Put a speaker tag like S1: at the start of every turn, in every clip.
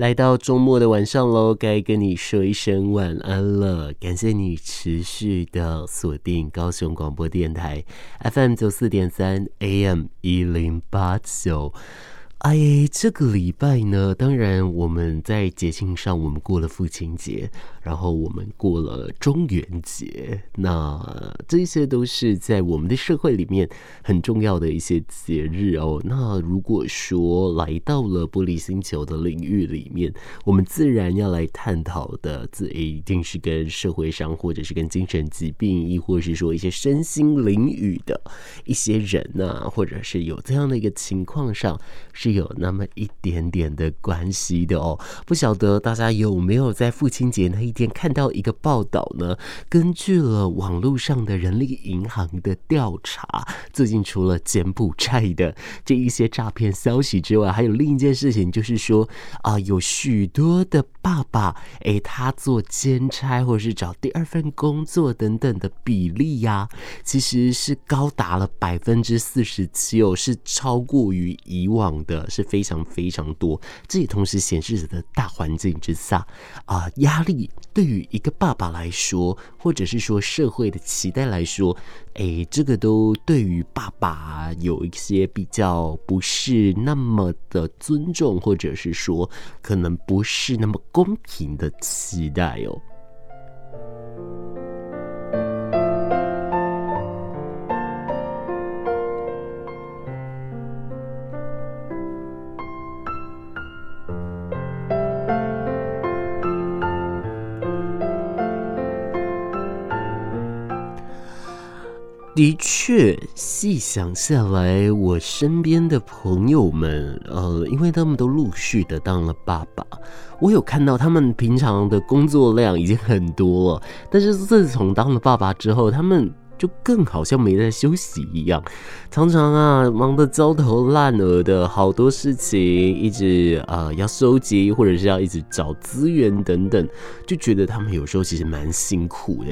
S1: 来到周末的晚上喽，该跟你说一声晚安了。感谢你持续的锁定高雄广播电台 FM 九四点三 AM 一零八九。哎，这个礼拜呢，当然我们在节庆上，我们过了父亲节，然后我们过了中元节，那这些都是在我们的社会里面很重要的一些节日哦。那如果说来到了玻璃星球的领域里面，我们自然要来探讨的，这一定是跟社会上，或者是跟精神疾病，亦或是说一些身心灵语的一些人啊，或者是有这样的一个情况上是。有那么一点点的关系的哦，不晓得大家有没有在父亲节那一天看到一个报道呢？根据了网络上的人力银行的调查，最近除了柬埔寨的这一些诈骗消息之外，还有另一件事情，就是说啊、有许多的爸爸，诶，他做兼差或者是找第二份工作等等的比例呀、其实是高达了百分之四十七哦，是超过于以往的。是非常非常多，这也同时显示着的大环境之下啊，压力对于一个爸爸来说，或者是说社会的期待来说，哎，这个都对于爸爸有一些比较不是那么的尊重，或者是说可能不是那么公平的期待哦。的确，细想下来，我身边的朋友们，呃，因为他们都陆续的当了爸爸，我有看到他们平常的工作量已经很多了，但是自从当了爸爸之后，他们就更好像没在休息一样，常常啊忙得焦头烂额的，好多事情一直啊、要收集，或者是要一直找资源等等，就觉得他们有时候其实蛮辛苦的。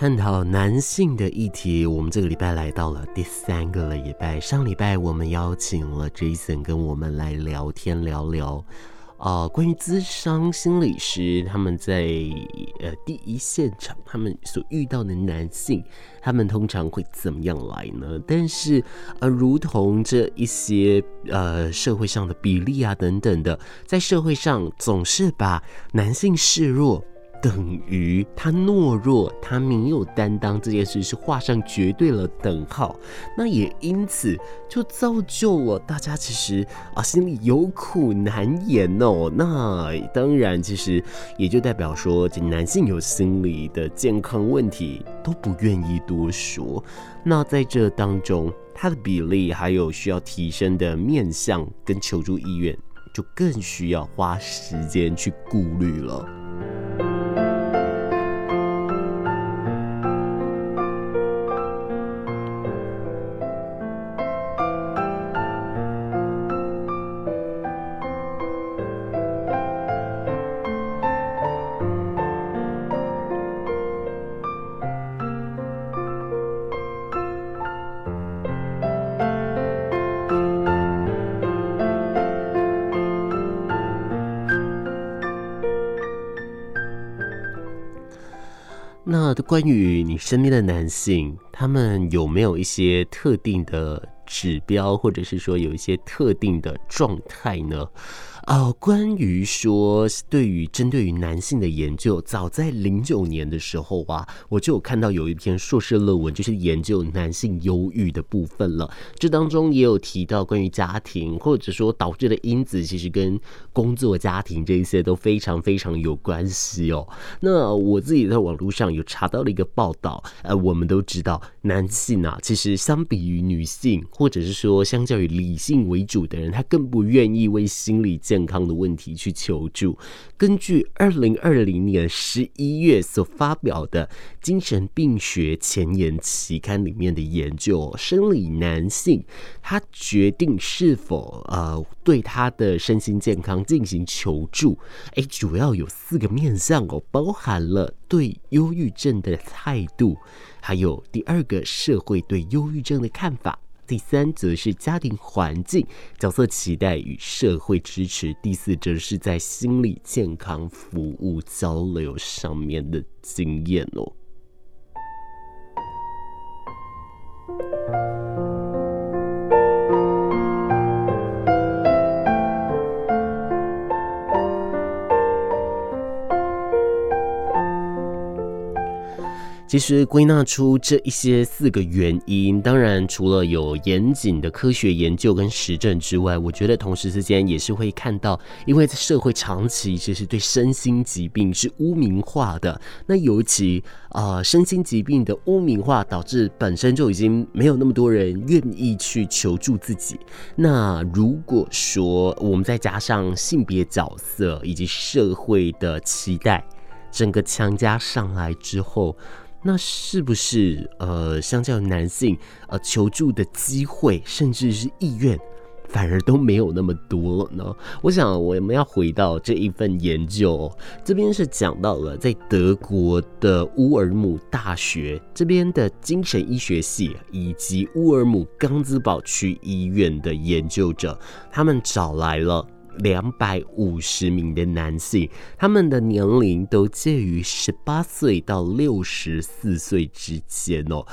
S1: 探讨男性的议题，我们这个礼拜来到了第三个礼拜。上礼拜我们邀请了 Jason 跟我们来聊天聊聊，啊、关于咨商心理师他们在呃第一现场他们所遇到的男性，他们通常会怎么样来呢？但是呃，如同这一些呃社会上的比例啊等等的，在社会上总是把男性视弱。等于他懦弱，他没有担当这件事是画上绝对了等号，那也因此就造就了大家其实啊心里有苦难言哦。那当然，其实也就代表说，这男性有心理的健康问题都不愿意多说。那在这当中，他的比例还有需要提升的面向跟求助意愿，就更需要花时间去顾虑了。关于你身边的男性，他们有没有一些特定的指标，或者是说有一些特定的状态呢？哦，关于说对于针对于男性的研究，早在零九年的时候啊，我就有看到有一篇硕士论文，就是研究男性忧郁的部分了。这当中也有提到关于家庭，或者说导致的因子，其实跟工作、家庭这一些都非常非常有关系哦。那我自己在网络上有查到了一个报道，呃，我们都知道男性啊，其实相比于女性。或者是说，相较于理性为主的人，他更不愿意为心理健健康的问题去求助。根据二零二零年十一月所发表的《精神病学前沿》期刊里面的研究，生理男性他决定是否呃对他的身心健康进行求助，诶，主要有四个面向哦，包含了对忧郁症的态度，还有第二个社会对忧郁症的看法。第三则是家庭环境、角色期待与社会支持，第四则是在心理健康服务交流上面的经验哦。其实归纳出这一些四个原因，当然除了有严谨的科学研究跟实证之外，我觉得同时之间也是会看到，因为在社会长期其实对身心疾病是污名化的，那尤其啊、身心疾病的污名化，导致本身就已经没有那么多人愿意去求助自己。那如果说我们再加上性别角色以及社会的期待，整个强加上来之后。那是不是呃，相较男性呃求助的机会，甚至是意愿，反而都没有那么多了呢？我想我们要回到这一份研究，这边是讲到了在德国的乌尔姆大学这边的精神医学系以及乌尔姆冈兹堡区医院的研究者，他们找来了。两百五十名的男性，他们的年龄都介于十八岁到六十四岁之间哦。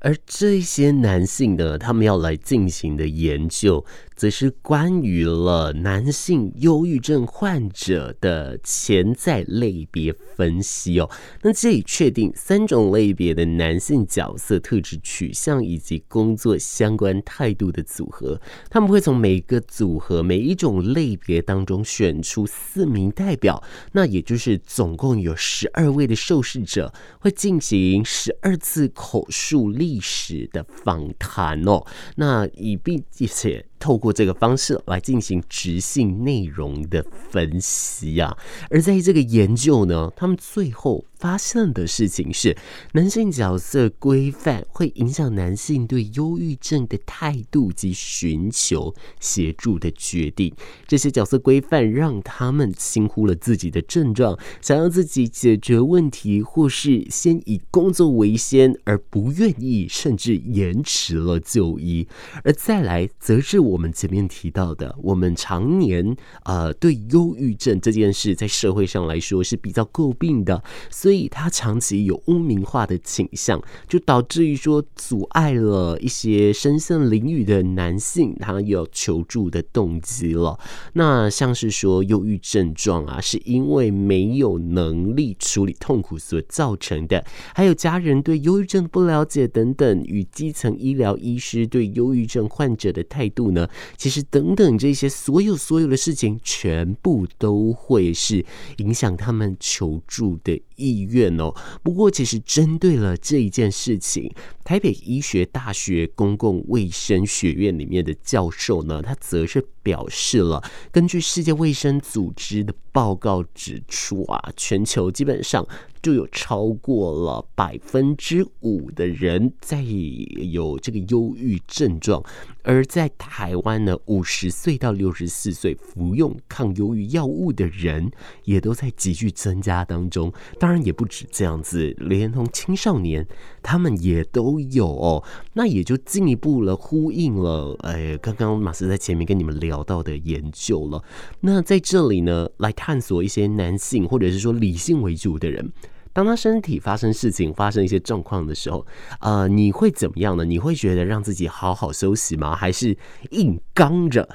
S1: 而这些男性呢，他们要来进行的研究，则是关于了男性忧郁症患者的潜在类别分析哦。那这里确定三种类别的男性角色特质取向以及工作相关态度的组合，他们会从每个组合每一种类别当中选出四名代表，那也就是总共有十二位的受试者，会进行十二次口述历史的访谈哦。那以并且。透过这个方式来进行直性内容的分析啊，而在这个研究呢，他们最后发现的事情是，男性角色规范会影响男性对忧郁症的态度及寻求协助的决定。这些角色规范让他们轻忽了自己的症状，想要自己解决问题，或是先以工作为先，而不愿意甚至延迟了就医。而再来，则是。我们前面提到的，我们常年呃对忧郁症这件事在社会上来说是比较诟病的，所以他长期有污名化的倾向，就导致于说阻碍了一些身陷囹圄的男性他有求助的动机了。那像是说忧郁症状啊，是因为没有能力处理痛苦所造成的，还有家人对忧郁症不了解等等，与基层医疗医师对忧郁症患者的态度呢？其实，等等这些所有所有的事情，全部都会是影响他们求助的意医院哦。不过，其实针对了这一件事情，台北医学大学公共卫生学院里面的教授呢，他则是表示了，根据世界卫生组织的报告指出啊，全球基本上。就有超过了百分之五的人在有这个忧郁症状，而在台湾呢，五十岁到六十四岁服用抗忧郁药物的人也都在急剧增加当中。当然也不止这样子，连同青少年，他们也都有哦。那也就进一步了呼应了，哎，刚刚马斯在前面跟你们聊到的研究了。那在这里呢，来探索一些男性或者是说理性为主的人。当他身体发生事情、发生一些状况的时候，呃，你会怎么样呢？你会觉得让自己好好休息吗？还是硬刚着？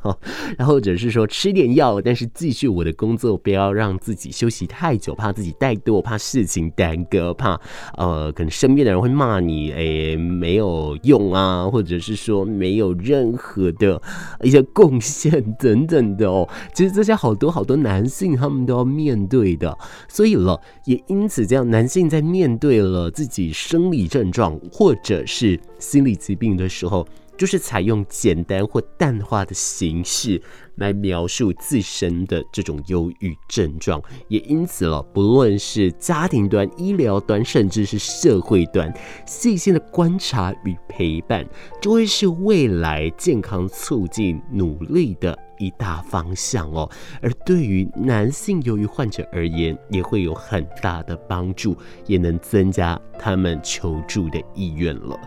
S1: 然后或者是说吃点药，但是继续我的工作，不要让自己休息太久，怕自己怠惰，怕事情耽搁，怕呃，可能身边的人会骂你，哎，没有用啊，或者是说没有任何的一些贡献等等的哦。其实这些好多好多男性他们都要面对的，所以了，也。因此，这样男性在面对了自己生理症状或者是心理疾病的时候，就是采用简单或淡化的形式来描述自身的这种忧郁症状，也因此了，不论是家庭端、医疗端，甚至是社会端，细心的观察与陪伴，就会是未来健康促进努力的一大方向哦。而对于男性忧郁患者而言，也会有很大的帮助，也能增加他们求助的意愿了。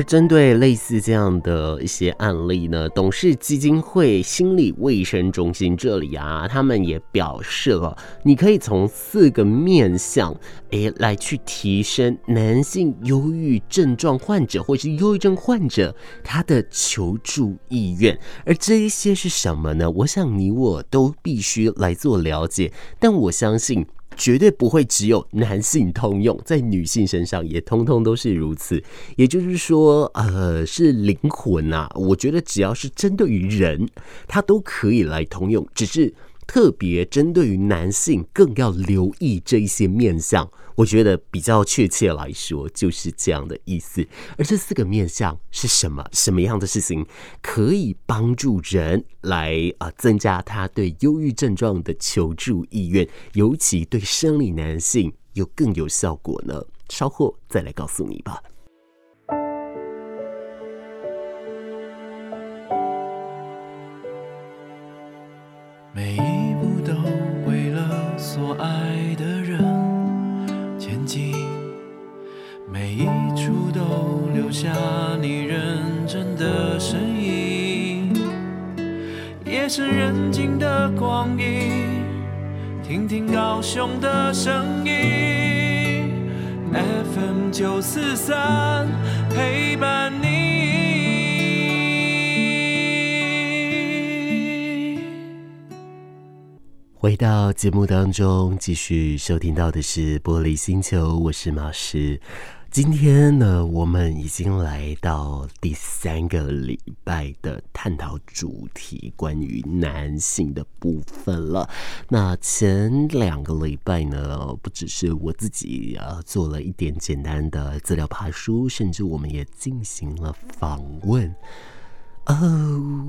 S1: 而针对类似这样的一些案例呢，董氏基金会心理卫生中心这里啊，他们也表示了，你可以从四个面向，诶来去提升男性忧郁症状患者或是忧郁症患者他的求助意愿。而这一些是什么呢？我想你我都必须来做了解，但我相信。绝对不会只有男性通用，在女性身上也通通都是如此。也就是说，呃，是灵魂啊。我觉得只要是针对于人，它都可以来通用，只是。特别针对于男性，更要留意这一些面相。我觉得比较确切来说，就是这样的意思。而这四个面相是什么？什么样的事情可以帮助人来啊增加他对忧郁症状的求助意愿，尤其对生理男性有更有效果呢？稍后再来告诉你吧。
S2: 夜深人静的光阴，听听高雄的声音，FM 九四三陪伴你。
S1: 回到节目当中，继续收听到的是《玻璃星球》，我是马师。今天呢，我们已经来到第三个礼拜的探讨主题，关于男性的部分了。那前两个礼拜呢，不只是我自己啊做了一点简单的资料爬书，甚至我们也进行了访问。呃，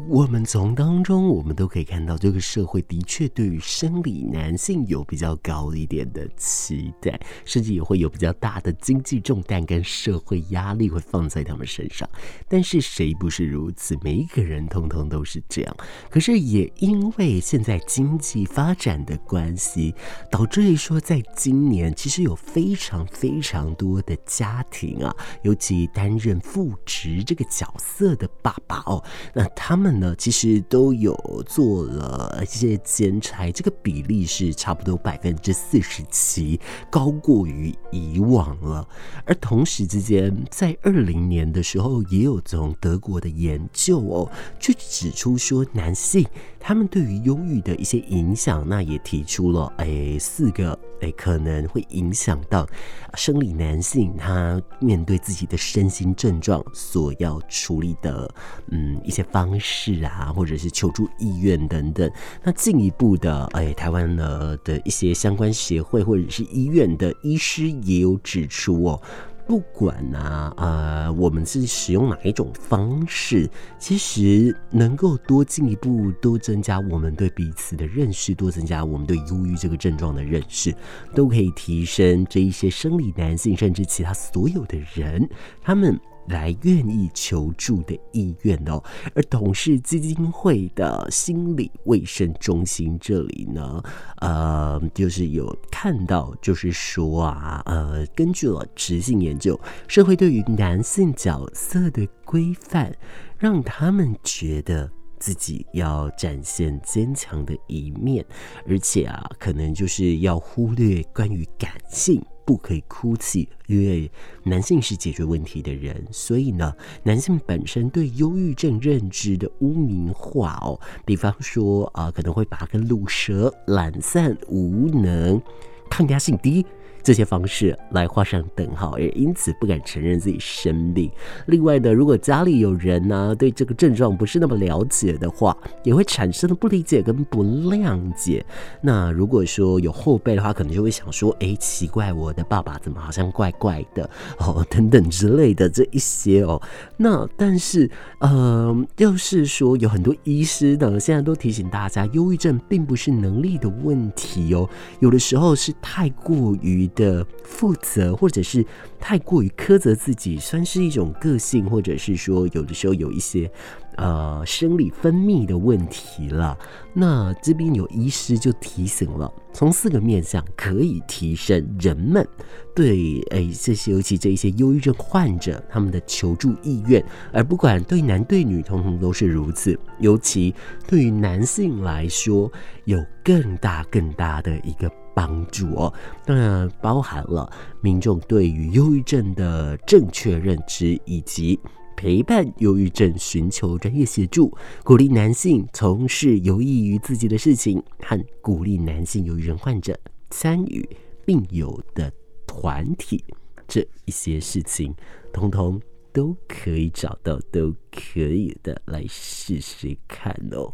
S1: 我们从当中，我们都可以看到，这个社会的确对于生理男性有比较高一点的期待，甚至也会有比较大的经济重担跟社会压力会放在他们身上。但是谁不是如此？每一个人通通都是这样。可是也因为现在经济发展的关系，导致于说，在今年其实有非常非常多的家庭啊，尤其担任父职这个角色的爸爸哦。那他们呢，其实都有做了一些兼差，这个比例是差不多百分之四十七，高过于以往了。而同时之间，在二零年的时候，也有从德国的研究哦，就指出说，男性他们对于忧郁的一些影响，那也提出了哎四个。诶，可能会影响到生理男性他面对自己的身心症状所要处理的嗯一些方式啊，或者是求助意愿等等。那进一步的，诶，台湾呢的一些相关协会或者是医院的医师也有指出哦。不管呢、啊，呃，我们是使用哪一种方式，其实能够多进一步，多增加我们对彼此的认识，多增加我们对忧郁这个症状的认识，都可以提升这一些生理男性，甚至其他所有的人，他们。来愿意求助的意愿哦，而董氏基金会的心理卫生中心这里呢，呃，就是有看到，就是说啊，呃，根据了质性研究，社会对于男性角色的规范，让他们觉得自己要展现坚强的一面，而且啊，可能就是要忽略关于感性。不可以哭泣，因为男性是解决问题的人，所以呢，男性本身对忧郁症认知的污名化哦，比方说啊、可能会把它跟鲁蛇、懒散、无能、抗压性低。这些方式来画上等号，也因此不敢承认自己生病。另外呢，如果家里有人呢、对这个症状不是那么了解的话，也会产生不理解跟不谅解。那如果说有后辈的话，可能就会想说：哎，奇怪，我的爸爸怎么好像怪怪的哦，等等之类的这一些哦。那但是，呃，就是说有很多医师呢，现在都提醒大家，忧郁症并不是能力的问题哦，有的时候是太过于。的负责，或者是太过于苛责自己，算是一种个性，或者是说有的时候有一些呃生理分泌的问题了。那这边有医师就提醒了，从四个面向可以提升人们对哎这些，尤其这一些忧郁症患者他们的求助意愿，而不管对男对女，通通都是如此。尤其对于男性来说，有更大更大的一个。帮助哦，当然包含了民众对于忧郁症的正确认知，以及陪伴忧郁症寻求专业协助，鼓励男性从事有益于自己的事情，和鼓励男性忧郁症患者参与病友的团体，这一些事情，通通都可以找到，都可以的，来试试看哦。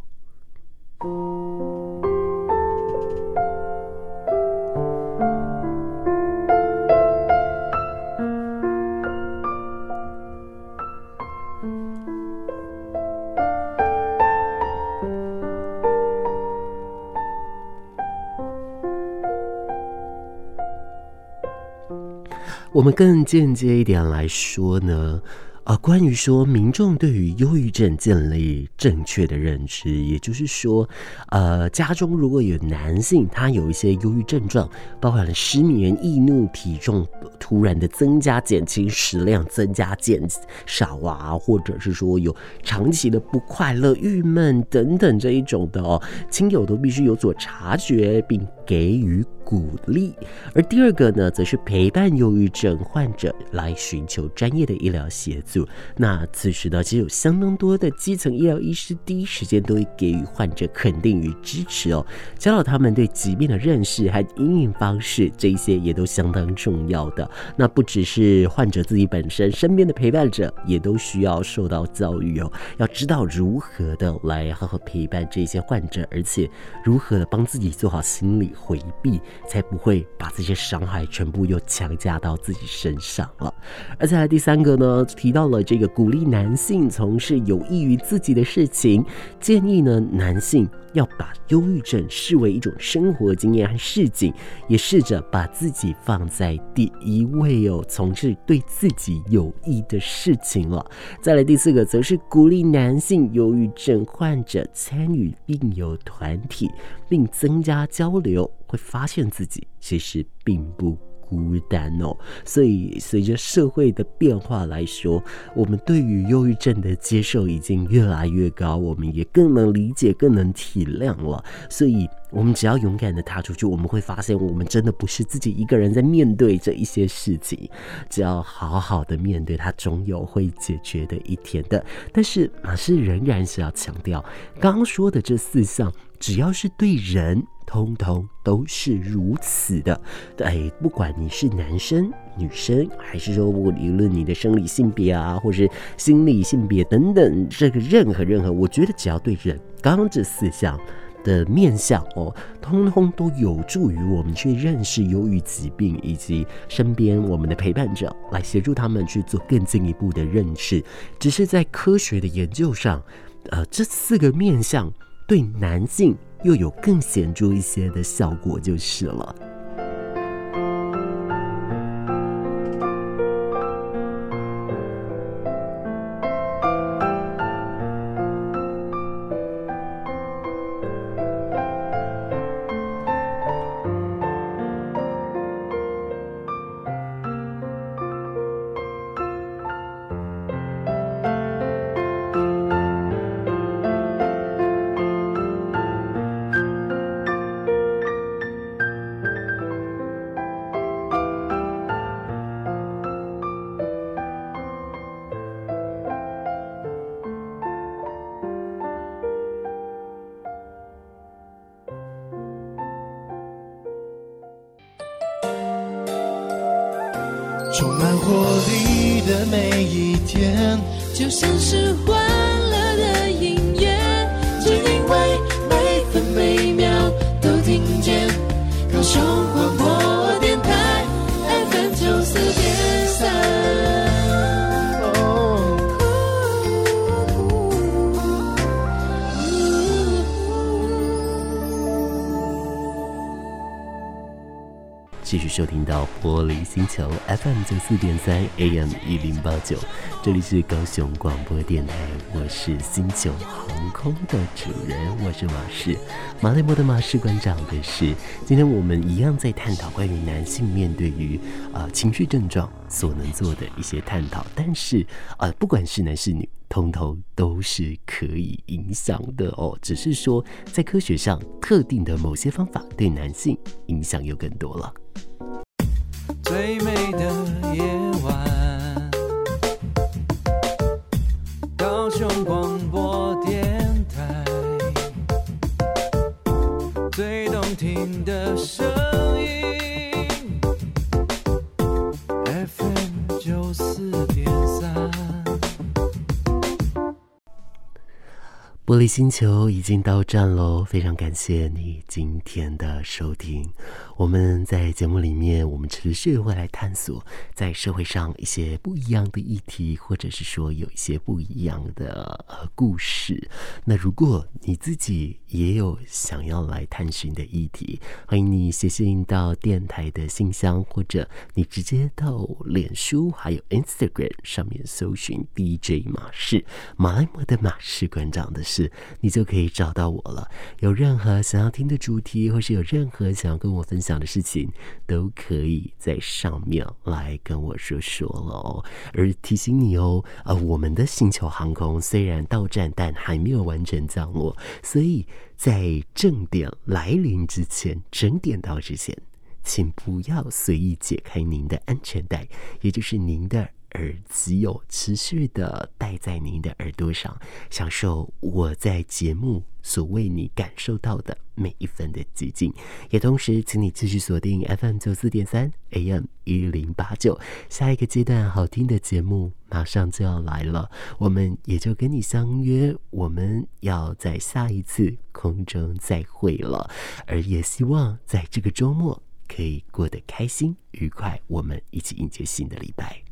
S1: 我们更间接一点来说呢，啊，关于说民众对于忧郁症建立正确的认知，也就是说，呃，家中如果有男性他有一些忧郁症状，包含了失眠、易怒、体重突然的增加、减轻、食量增加、减少啊，或者是说有长期的不快乐、郁闷等等这一种的哦，亲友都必须有所察觉并给予鼓励，而第二个呢，则是陪伴忧郁症患者来寻求专业的医疗协助。那此时呢，其实有相当多的基层医疗医师第一时间都会给予患者肯定与支持哦，教导他们对疾病的认识和因应方式，这一些也都相当重要的。那不只是患者自己本身，身边的陪伴者也都需要受到教育哦，要知道如何的来好好陪伴这些患者，而且如何的帮自己做好心理回避。才不会把这些伤害全部又强加到自己身上了。而再来第三个呢，提到了这个鼓励男性从事有益于自己的事情，建议呢男性要把忧郁症视为一种生活经验和市井，也试着把自己放在第一位哦，从事对自己有益的事情了。再来第四个，则是鼓励男性忧郁症患者参与病友团体，并增加交流，会发现自己其实并不孤单哦，所以随着社会的变化来说，我们对于忧郁症的接受已经越来越高，我们也更能理解、更能体谅了。所以，我们只要勇敢的踏出去，我们会发现，我们真的不是自己一个人在面对这一些事情。只要好好的面对，它总有会解决的一天的。但是，马斯仍然是要强调，刚刚说的这四项，只要是对人。通通都是如此的，对，不管你是男生、女生，还是说无论你的生理性别啊，或是心理性别等等，这个任何任何，我觉得只要对人，刚刚这四项的面相哦，通通都有助于我们去认识忧郁疾病，以及身边我们的陪伴者，来协助他们去做更进一步的认识。只是在科学的研究上，呃，这四个面相对男性。又有更显著一些的效果，就是了。
S2: 充满活力的每一天，
S3: 就像是
S1: 欢收听到玻璃星球 FM 九四点三 AM 一零八九，这里是高雄广播电台，我是星球航空的主人，我是马士，马来貘的马士馆长的是。今天我们一样在探讨关于男性面对于啊、呃、情绪症状所能做的一些探讨，但是啊、呃，不管是男是女，通通都是可以影响的哦，只是说在科学上特定的某些方法对男性影响又更多了。
S2: 最美的夜晚，高雄广播电台，最动听的声
S1: 玻璃星球已经到站喽，非常感谢你今天的收听。我们在节目里面，我们持续会来探索在社会上一些不一样的议题，或者是说有一些不一样的呃故事。那如果你自己也有想要来探寻的议题，欢迎你写信到电台的信箱，或者你直接到脸书还有 Instagram 上面搜寻 DJ 马氏马来貘的马士馆长的事，你就可以找到我了。有任何想要听的主题，或是有任何想要跟我分享的事情都可以在上面来跟我说说哦。而提醒你哦，呃，我们的星球航空虽然到站，但还没有完全降落，所以在正点来临之前，整点到之前，请不要随意解开您的安全带，也就是您的。耳机有持续的戴在您的耳朵上，享受我在节目所为你感受到的每一分的寂静。也同时，请你继续锁定 FM 九四点三 AM 一零八九，下一个阶段好听的节目马上就要来了，我们也就跟你相约，我们要在下一次空中再会了。而也希望在这个周末可以过得开心愉快，我们一起迎接新的礼拜。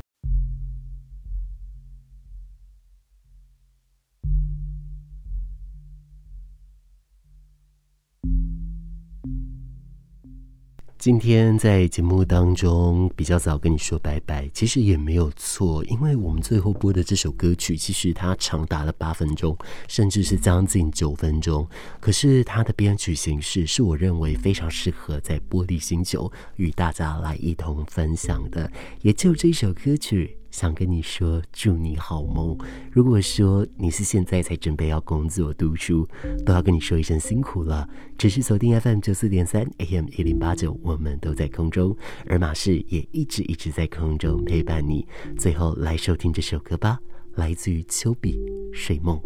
S1: 今天在节目当中比较早跟你说拜拜，其实也没有错，因为我们最后播的这首歌曲，其实它长达了八分钟，甚至是将近九分钟。可是它的编曲形式是我认为非常适合在玻璃星球与大家来一同分享的，也就这首歌曲。想跟你说，祝你好梦。如果说你是现在才准备要工作读书，都要跟你说一声辛苦了。持续锁定 FM 九四点三 AM 一零八九，我们都在空中，而马氏也一直一直在空中陪伴你。最后来收听这首歌吧，来自于丘比《睡梦》。